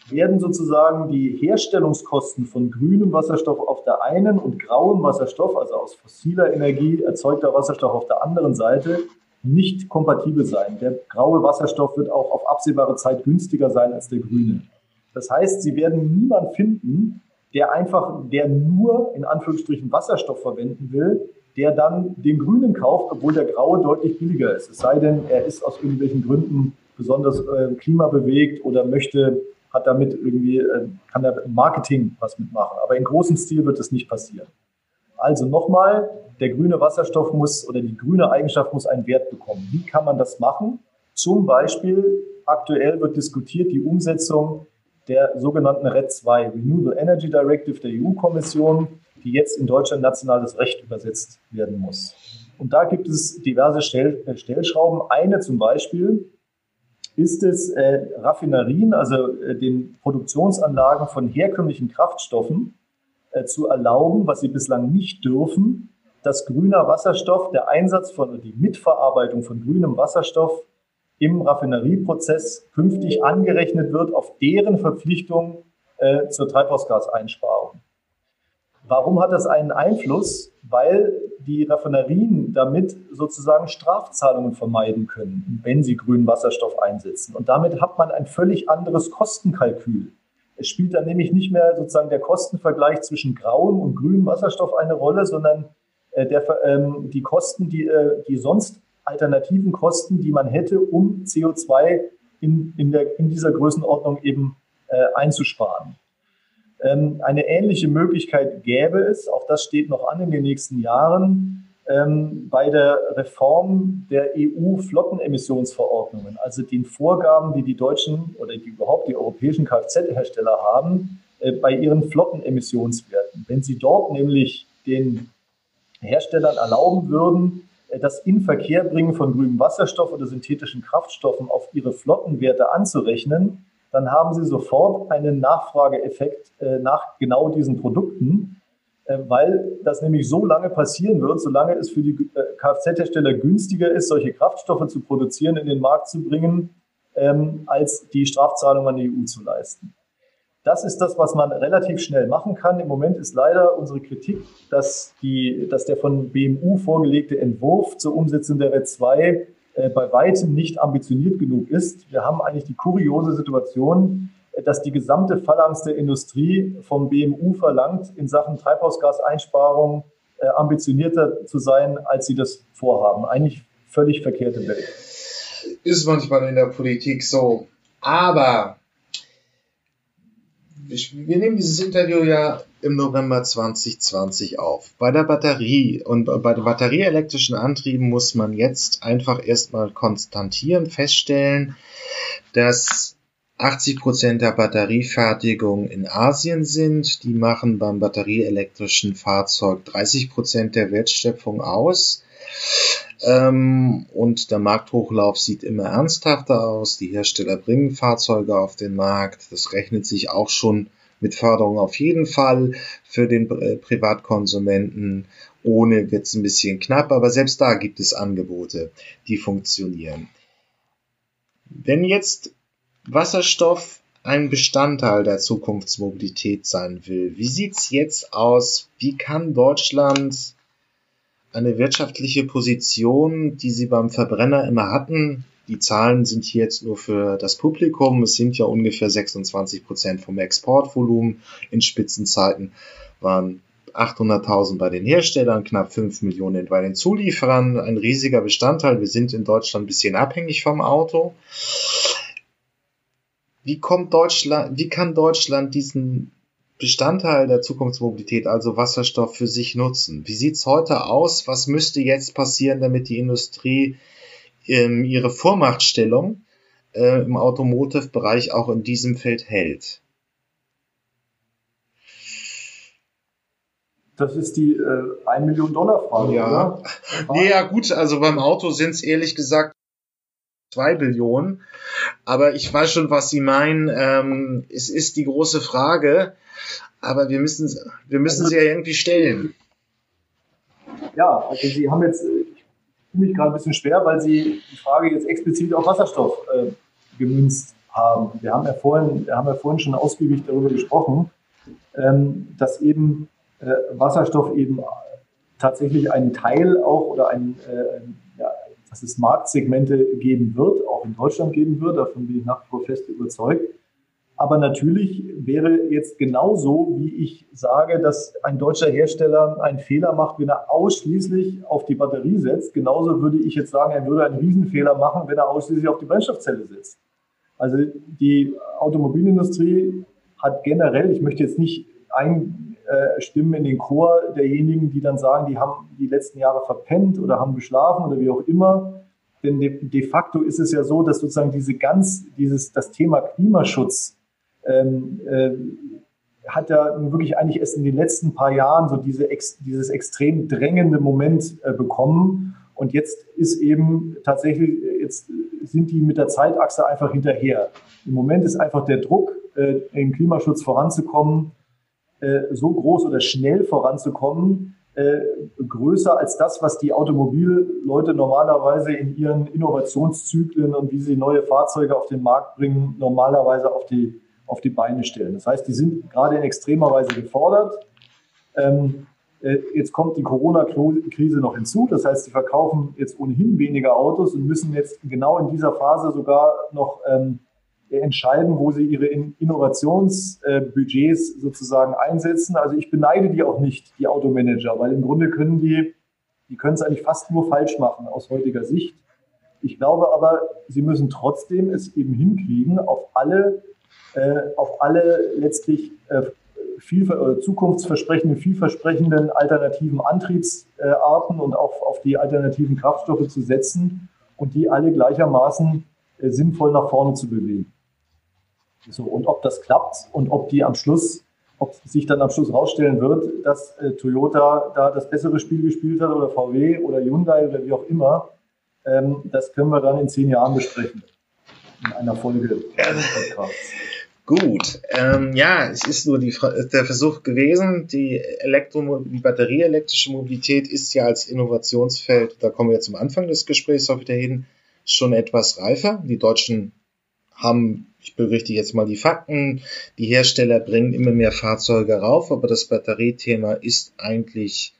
werden sozusagen die Herstellungskosten von grünem Wasserstoff auf der einen und grauem Wasserstoff, also aus fossiler Energie erzeugter Wasserstoff auf der anderen Seite, nicht kompatibel sein. Der graue Wasserstoff wird auch auf absehbare Zeit günstiger sein als der grüne. Das heißt, Sie werden niemanden finden, der einfach, der nur in Anführungsstrichen Wasserstoff verwenden will, der dann den grünen kauft, obwohl der graue deutlich billiger ist. Es sei denn, er ist aus irgendwelchen Gründen besonders äh, klimabewegt oder möchte, hat damit irgendwie, äh, kann da Marketing was mitmachen. Aber in großem Stil wird das nicht passieren. Also nochmal, der grüne Wasserstoff muss oder die grüne Eigenschaft muss einen Wert bekommen. Wie kann man das machen? Zum Beispiel, aktuell wird diskutiert die Umsetzung der sogenannten RED 2, Renewable Energy Directive der EU-Kommission, die jetzt in Deutschland nationales Recht übersetzt werden muss. Und da gibt es diverse Stell äh, Stellschrauben. Eine zum Beispiel ist es, äh, Raffinerien, also äh, den Produktionsanlagen von herkömmlichen Kraftstoffen äh, zu erlauben, was sie bislang nicht dürfen, dass grüner Wasserstoff, der Einsatz von, die Mitverarbeitung von grünem Wasserstoff im Raffinerieprozess künftig angerechnet wird auf deren Verpflichtung äh, zur Treibhausgaseinsparung. Warum hat das einen Einfluss? Weil die Raffinerien damit sozusagen Strafzahlungen vermeiden können, wenn sie grünen Wasserstoff einsetzen. Und damit hat man ein völlig anderes Kostenkalkül. Es spielt dann nämlich nicht mehr sozusagen der Kostenvergleich zwischen grauem und grünem Wasserstoff eine Rolle, sondern äh, der, ähm, die Kosten, die, äh, die sonst alternativen Kosten, die man hätte, um CO2 in, in, der, in dieser Größenordnung eben äh, einzusparen. Ähm, eine ähnliche Möglichkeit gäbe es, auch das steht noch an in den nächsten Jahren, ähm, bei der Reform der EU-Flottenemissionsverordnungen, also den Vorgaben, die die deutschen oder die überhaupt die europäischen Kfz-Hersteller haben, äh, bei ihren Flottenemissionswerten. Wenn sie dort nämlich den Herstellern erlauben würden, das Inverkehrbringen von grünem Wasserstoff oder synthetischen Kraftstoffen auf ihre Flottenwerte anzurechnen, dann haben sie sofort einen Nachfrageeffekt äh, nach genau diesen Produkten, äh, weil das nämlich so lange passieren wird, solange es für die Kfz-Hersteller günstiger ist, solche Kraftstoffe zu produzieren, in den Markt zu bringen, ähm, als die Strafzahlung an die EU zu leisten. Das ist das, was man relativ schnell machen kann. Im Moment ist leider unsere Kritik, dass, die, dass der von BMU vorgelegte Entwurf zur Umsetzung der RED 2 äh, bei weitem nicht ambitioniert genug ist. Wir haben eigentlich die kuriose Situation, dass die gesamte Phalanx der Industrie vom BMU verlangt, in Sachen Treibhausgaseinsparung äh, ambitionierter zu sein, als sie das vorhaben. Eigentlich völlig verkehrte Welt.
Ist manchmal in der Politik so. Aber wir nehmen dieses Interview ja im November 2020 auf. Bei der Batterie und bei den batterieelektrischen Antrieben muss man jetzt einfach erstmal konstantieren, feststellen, dass 80 Prozent der Batteriefertigung in Asien sind. Die machen beim batterieelektrischen Fahrzeug 30 Prozent der Wertschöpfung aus. Ähm, und der Markthochlauf sieht immer ernsthafter aus. Die Hersteller bringen Fahrzeuge auf den Markt. Das rechnet sich auch schon mit Förderung auf jeden Fall für den äh, Privatkonsumenten. Ohne wird es ein bisschen knapp, aber selbst da gibt es Angebote, die funktionieren. Wenn jetzt Wasserstoff ein Bestandteil der Zukunftsmobilität sein will, wie sieht's jetzt aus? Wie kann Deutschland eine wirtschaftliche Position, die sie beim Verbrenner immer hatten, die Zahlen sind hier jetzt nur für das Publikum. Es sind ja ungefähr 26 Prozent vom Exportvolumen. In Spitzenzeiten waren 800.000 bei den Herstellern, knapp 5 Millionen bei den Zulieferern. Ein riesiger Bestandteil. Wir sind in Deutschland ein bisschen abhängig vom Auto. Wie kommt Deutschland, wie kann Deutschland diesen Bestandteil der Zukunftsmobilität, also Wasserstoff, für sich nutzen? Wie sieht's heute aus? Was müsste jetzt passieren, damit die Industrie ähm, ihre Vormachtstellung äh, im Automotive-Bereich auch in diesem Feld hält?
Das ist die äh, 1 Million Dollar Frage,
ja. oder? Nee, ja gut, also beim Auto sind es ehrlich gesagt 2 Billionen. Aber ich weiß schon, was Sie meinen. Ähm, es ist die große Frage, aber wir müssen, wir müssen also, sie ja irgendwie stellen.
Ja, also Sie haben jetzt, ich fühle mich gerade ein bisschen schwer, weil Sie die Frage jetzt explizit auf Wasserstoff äh, gemünzt haben. Wir haben ja vorhin, wir haben ja vorhin schon ausgiebig darüber gesprochen, ähm, dass eben äh, Wasserstoff eben tatsächlich einen Teil auch oder ein, äh, dass es Marktsegmente geben wird, auch in Deutschland geben wird. Davon bin ich nach wie vor fest überzeugt. Aber natürlich wäre jetzt genauso, wie ich sage, dass ein deutscher Hersteller einen Fehler macht, wenn er ausschließlich auf die Batterie setzt. Genauso würde ich jetzt sagen, er würde einen Riesenfehler machen, wenn er ausschließlich auf die Brennstoffzelle setzt. Also die Automobilindustrie hat generell, ich möchte jetzt nicht einstimmen in den Chor derjenigen, die dann sagen, die haben die letzten Jahre verpennt oder haben geschlafen oder wie auch immer. Denn de, de facto ist es ja so, dass sozusagen diese ganz, dieses, das Thema Klimaschutz ähm, äh, hat ja wirklich eigentlich erst in den letzten paar Jahren so diese dieses extrem drängende Moment äh, bekommen. Und jetzt ist eben tatsächlich, jetzt sind die mit der Zeitachse einfach hinterher. Im Moment ist einfach der Druck, äh, im Klimaschutz voranzukommen, äh, so groß oder schnell voranzukommen, äh, größer als das, was die Automobilleute normalerweise in ihren Innovationszyklen und wie sie neue Fahrzeuge auf den Markt bringen, normalerweise auf die, auf die Beine stellen. Das heißt, die sind gerade in extremer Weise gefordert. Ähm, äh, jetzt kommt die Corona-Krise noch hinzu. Das heißt, sie verkaufen jetzt ohnehin weniger Autos und müssen jetzt genau in dieser Phase sogar noch ähm, entscheiden, wo sie ihre Innovationsbudgets sozusagen einsetzen. Also ich beneide die auch nicht, die Automanager, weil im Grunde können die, die können es eigentlich fast nur falsch machen aus heutiger Sicht. Ich glaube aber, sie müssen trotzdem es eben hinkriegen, auf alle, äh, auf alle letztlich äh, viel, äh, zukunftsversprechenden, vielversprechenden alternativen Antriebsarten und auch auf die alternativen Kraftstoffe zu setzen und die alle gleichermaßen äh, sinnvoll nach vorne zu bewegen. So, und ob das klappt und ob die am Schluss, ob sich dann am Schluss rausstellen wird, dass äh, Toyota da das bessere Spiel gespielt hat oder VW oder Hyundai oder wie auch immer, ähm, das können wir dann in zehn Jahren besprechen. In einer Folge.
Gut, ähm, ja, es ist nur die, der Versuch gewesen. Die, Elektro die batterieelektrische Mobilität ist ja als Innovationsfeld, da kommen wir jetzt zum Anfang des Gesprächs auch wieder hin, schon etwas reifer. Die Deutschen haben, ich berichte jetzt mal die Fakten, die Hersteller bringen immer mehr Fahrzeuge rauf, aber das Batteriethema ist eigentlich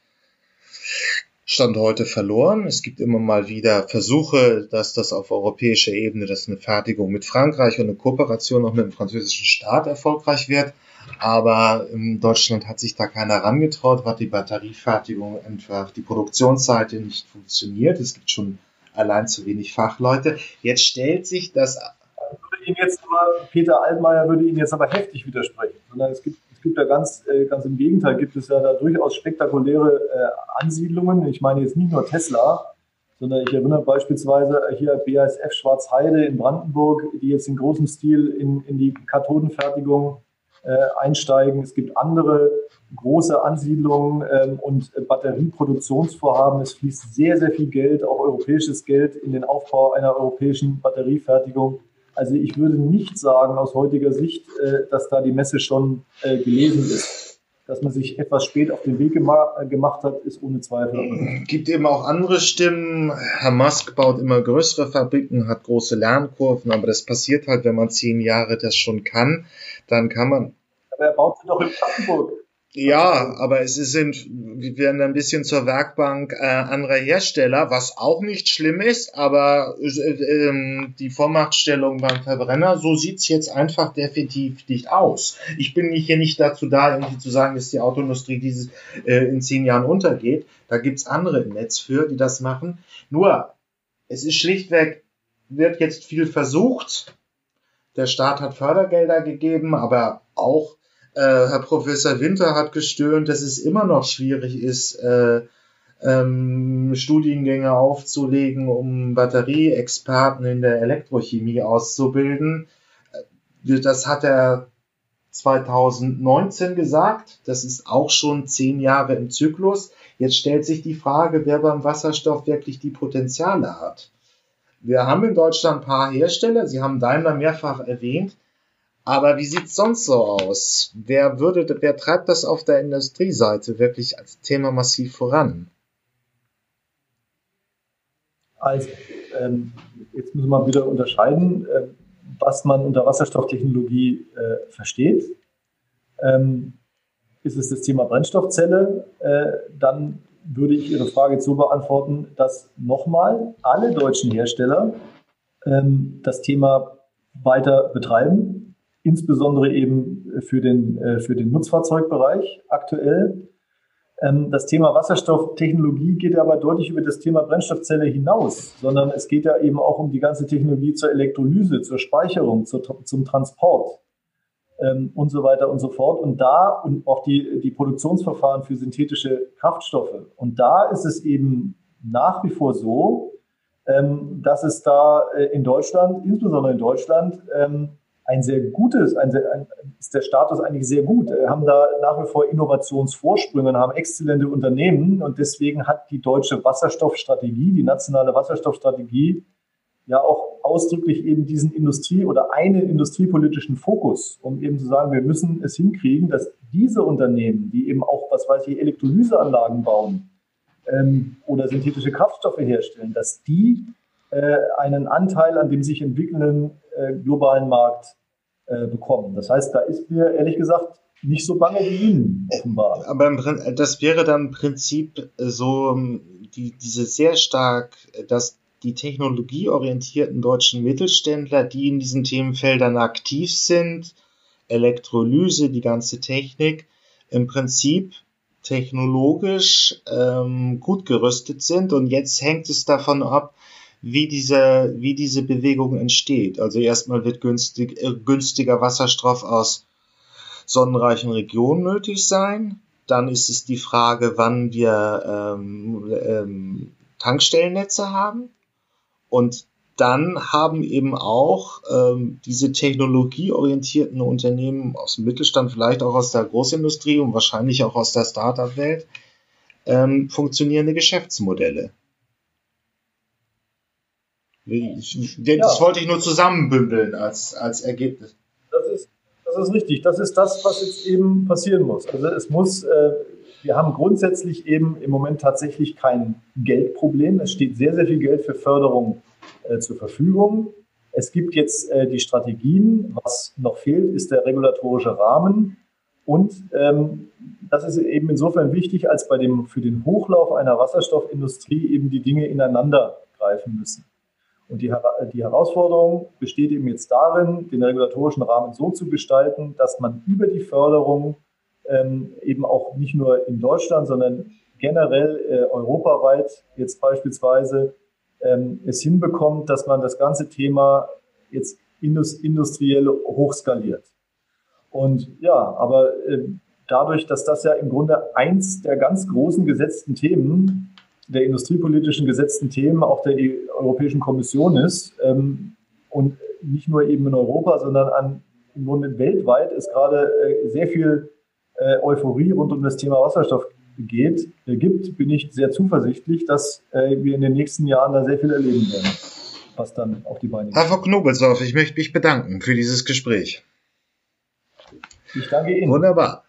Stand heute verloren. Es gibt immer mal wieder Versuche, dass das auf europäischer Ebene, dass eine Fertigung mit Frankreich und eine Kooperation auch mit dem französischen Staat erfolgreich wird. Aber in Deutschland hat sich da keiner herangetraut, weil die Batteriefertigung einfach die Produktionsseite nicht funktioniert. Es gibt schon allein zu wenig Fachleute. Jetzt stellt sich das.
Ihnen jetzt aber, Peter Altmaier würde Ihnen jetzt aber heftig widersprechen, sondern es gibt gibt da ganz, äh, ganz im Gegenteil, gibt es ja da durchaus spektakuläre äh, Ansiedlungen. Ich meine jetzt nicht nur Tesla, sondern ich erinnere beispielsweise hier BASF Schwarzheide in Brandenburg, die jetzt in großem Stil in, in die Kathodenfertigung äh, einsteigen. Es gibt andere große Ansiedlungen ähm, und Batterieproduktionsvorhaben. Es fließt sehr, sehr viel Geld, auch europäisches Geld, in den Aufbau einer europäischen Batteriefertigung. Also ich würde nicht sagen aus heutiger Sicht, äh, dass da die Messe schon äh, gelesen ist. Dass man sich etwas spät auf den Weg äh, gemacht hat, ist ohne Zweifel.
Gibt eben auch andere Stimmen. Herr Musk baut immer größere Fabriken, hat große Lernkurven, aber das passiert halt, wenn man zehn Jahre das schon kann, dann kann man.
Aber er baut sie doch in Brandenburg.
Ja, aber es sind, wir werden ein bisschen zur Werkbank äh, anderer Hersteller, was auch nicht schlimm ist, aber äh, äh, die Vormachtstellung beim Verbrenner, so sieht's jetzt einfach definitiv nicht aus. Ich bin hier nicht dazu da, irgendwie zu sagen, dass die Autoindustrie dieses äh, in zehn Jahren untergeht. Da gibt's andere im Netz für, die das machen. Nur, es ist schlichtweg, wird jetzt viel versucht. Der Staat hat Fördergelder gegeben, aber auch äh, Herr Professor Winter hat gestöhnt, dass es immer noch schwierig ist, äh, ähm, Studiengänge aufzulegen, um Batterieexperten in der Elektrochemie auszubilden. Äh, das hat er 2019 gesagt. Das ist auch schon zehn Jahre im Zyklus. Jetzt stellt sich die Frage, wer beim Wasserstoff wirklich die Potenziale hat. Wir haben in Deutschland ein paar Hersteller, Sie haben Daimler mehrfach erwähnt, aber wie sieht's sonst so aus? Wer würde, wer treibt das auf der Industrieseite wirklich als Thema massiv voran?
Also, ähm, jetzt müssen wir wieder unterscheiden, äh, was man unter Wasserstofftechnologie äh, versteht. Ähm, ist es das Thema Brennstoffzelle? Äh, dann würde ich Ihre Frage jetzt so beantworten, dass nochmal alle deutschen Hersteller ähm, das Thema weiter betreiben insbesondere eben für den, äh, für den Nutzfahrzeugbereich aktuell. Ähm, das Thema Wasserstofftechnologie geht aber deutlich über das Thema Brennstoffzelle hinaus, sondern es geht ja eben auch um die ganze Technologie zur Elektrolyse, zur Speicherung, zur, zum Transport ähm, und so weiter und so fort. Und da und auch die, die Produktionsverfahren für synthetische Kraftstoffe. Und da ist es eben nach wie vor so, ähm, dass es da äh, in Deutschland, insbesondere in Deutschland, ein sehr gutes, ein ein, ist der Status eigentlich sehr gut. Wir haben da nach wie vor Innovationsvorsprünge und haben exzellente Unternehmen und deswegen hat die deutsche Wasserstoffstrategie, die nationale Wasserstoffstrategie, ja auch ausdrücklich eben diesen Industrie- oder einen industriepolitischen Fokus, um eben zu sagen, wir müssen es hinkriegen, dass diese Unternehmen, die eben auch, was weiß ich, Elektrolyseanlagen bauen ähm, oder synthetische Kraftstoffe herstellen, dass die äh, einen Anteil an dem sich entwickelnden äh, globalen Markt äh, bekommen. Das heißt, da ist mir ehrlich gesagt nicht so bange wie Ihnen offenbar.
Aber das wäre dann im Prinzip so die, diese sehr stark, dass die technologieorientierten deutschen Mittelständler, die in diesen Themenfeldern aktiv sind, Elektrolyse, die ganze Technik, im Prinzip technologisch ähm, gut gerüstet sind. Und jetzt hängt es davon ab, wie diese, wie diese Bewegung entsteht. Also erstmal wird günstig, äh, günstiger Wasserstoff aus sonnenreichen Regionen nötig sein. Dann ist es die Frage, wann wir ähm, ähm, Tankstellennetze haben. Und dann haben eben auch ähm, diese technologieorientierten Unternehmen aus dem Mittelstand, vielleicht auch aus der Großindustrie und wahrscheinlich auch aus der Startup-Welt, ähm, funktionierende Geschäftsmodelle. Das ja. wollte ich nur zusammenbündeln als, als Ergebnis.
Das ist, das ist richtig. Das ist das, was jetzt eben passieren muss. Also es muss, äh, wir haben grundsätzlich eben im Moment tatsächlich kein Geldproblem. Es steht sehr, sehr viel Geld für Förderung äh, zur Verfügung. Es gibt jetzt äh, die Strategien. Was noch fehlt, ist der regulatorische Rahmen. Und ähm, das ist eben insofern wichtig, als bei dem, für den Hochlauf einer Wasserstoffindustrie eben die Dinge ineinander greifen müssen. Und die, die Herausforderung besteht eben jetzt darin, den regulatorischen Rahmen so zu gestalten, dass man über die Förderung ähm, eben auch nicht nur in Deutschland, sondern generell äh, europaweit jetzt beispielsweise ähm, es hinbekommt, dass man das ganze Thema jetzt industriell hochskaliert. Und ja, aber äh, dadurch, dass das ja im Grunde eins der ganz großen gesetzten Themen, der industriepolitischen gesetzten Themen auch der Europäischen Kommission ist ähm, und nicht nur eben in Europa, sondern an, im Grunde weltweit ist gerade äh, sehr viel äh, Euphorie rund um das Thema Wasserstoff geht, äh, gibt, bin ich sehr zuversichtlich, dass wir in den nächsten Jahren da sehr viel erleben werden, was dann auf die Beine
geht. Herr Knobelsdorf, ich möchte mich bedanken für dieses Gespräch.
Ich danke Ihnen.
Wunderbar.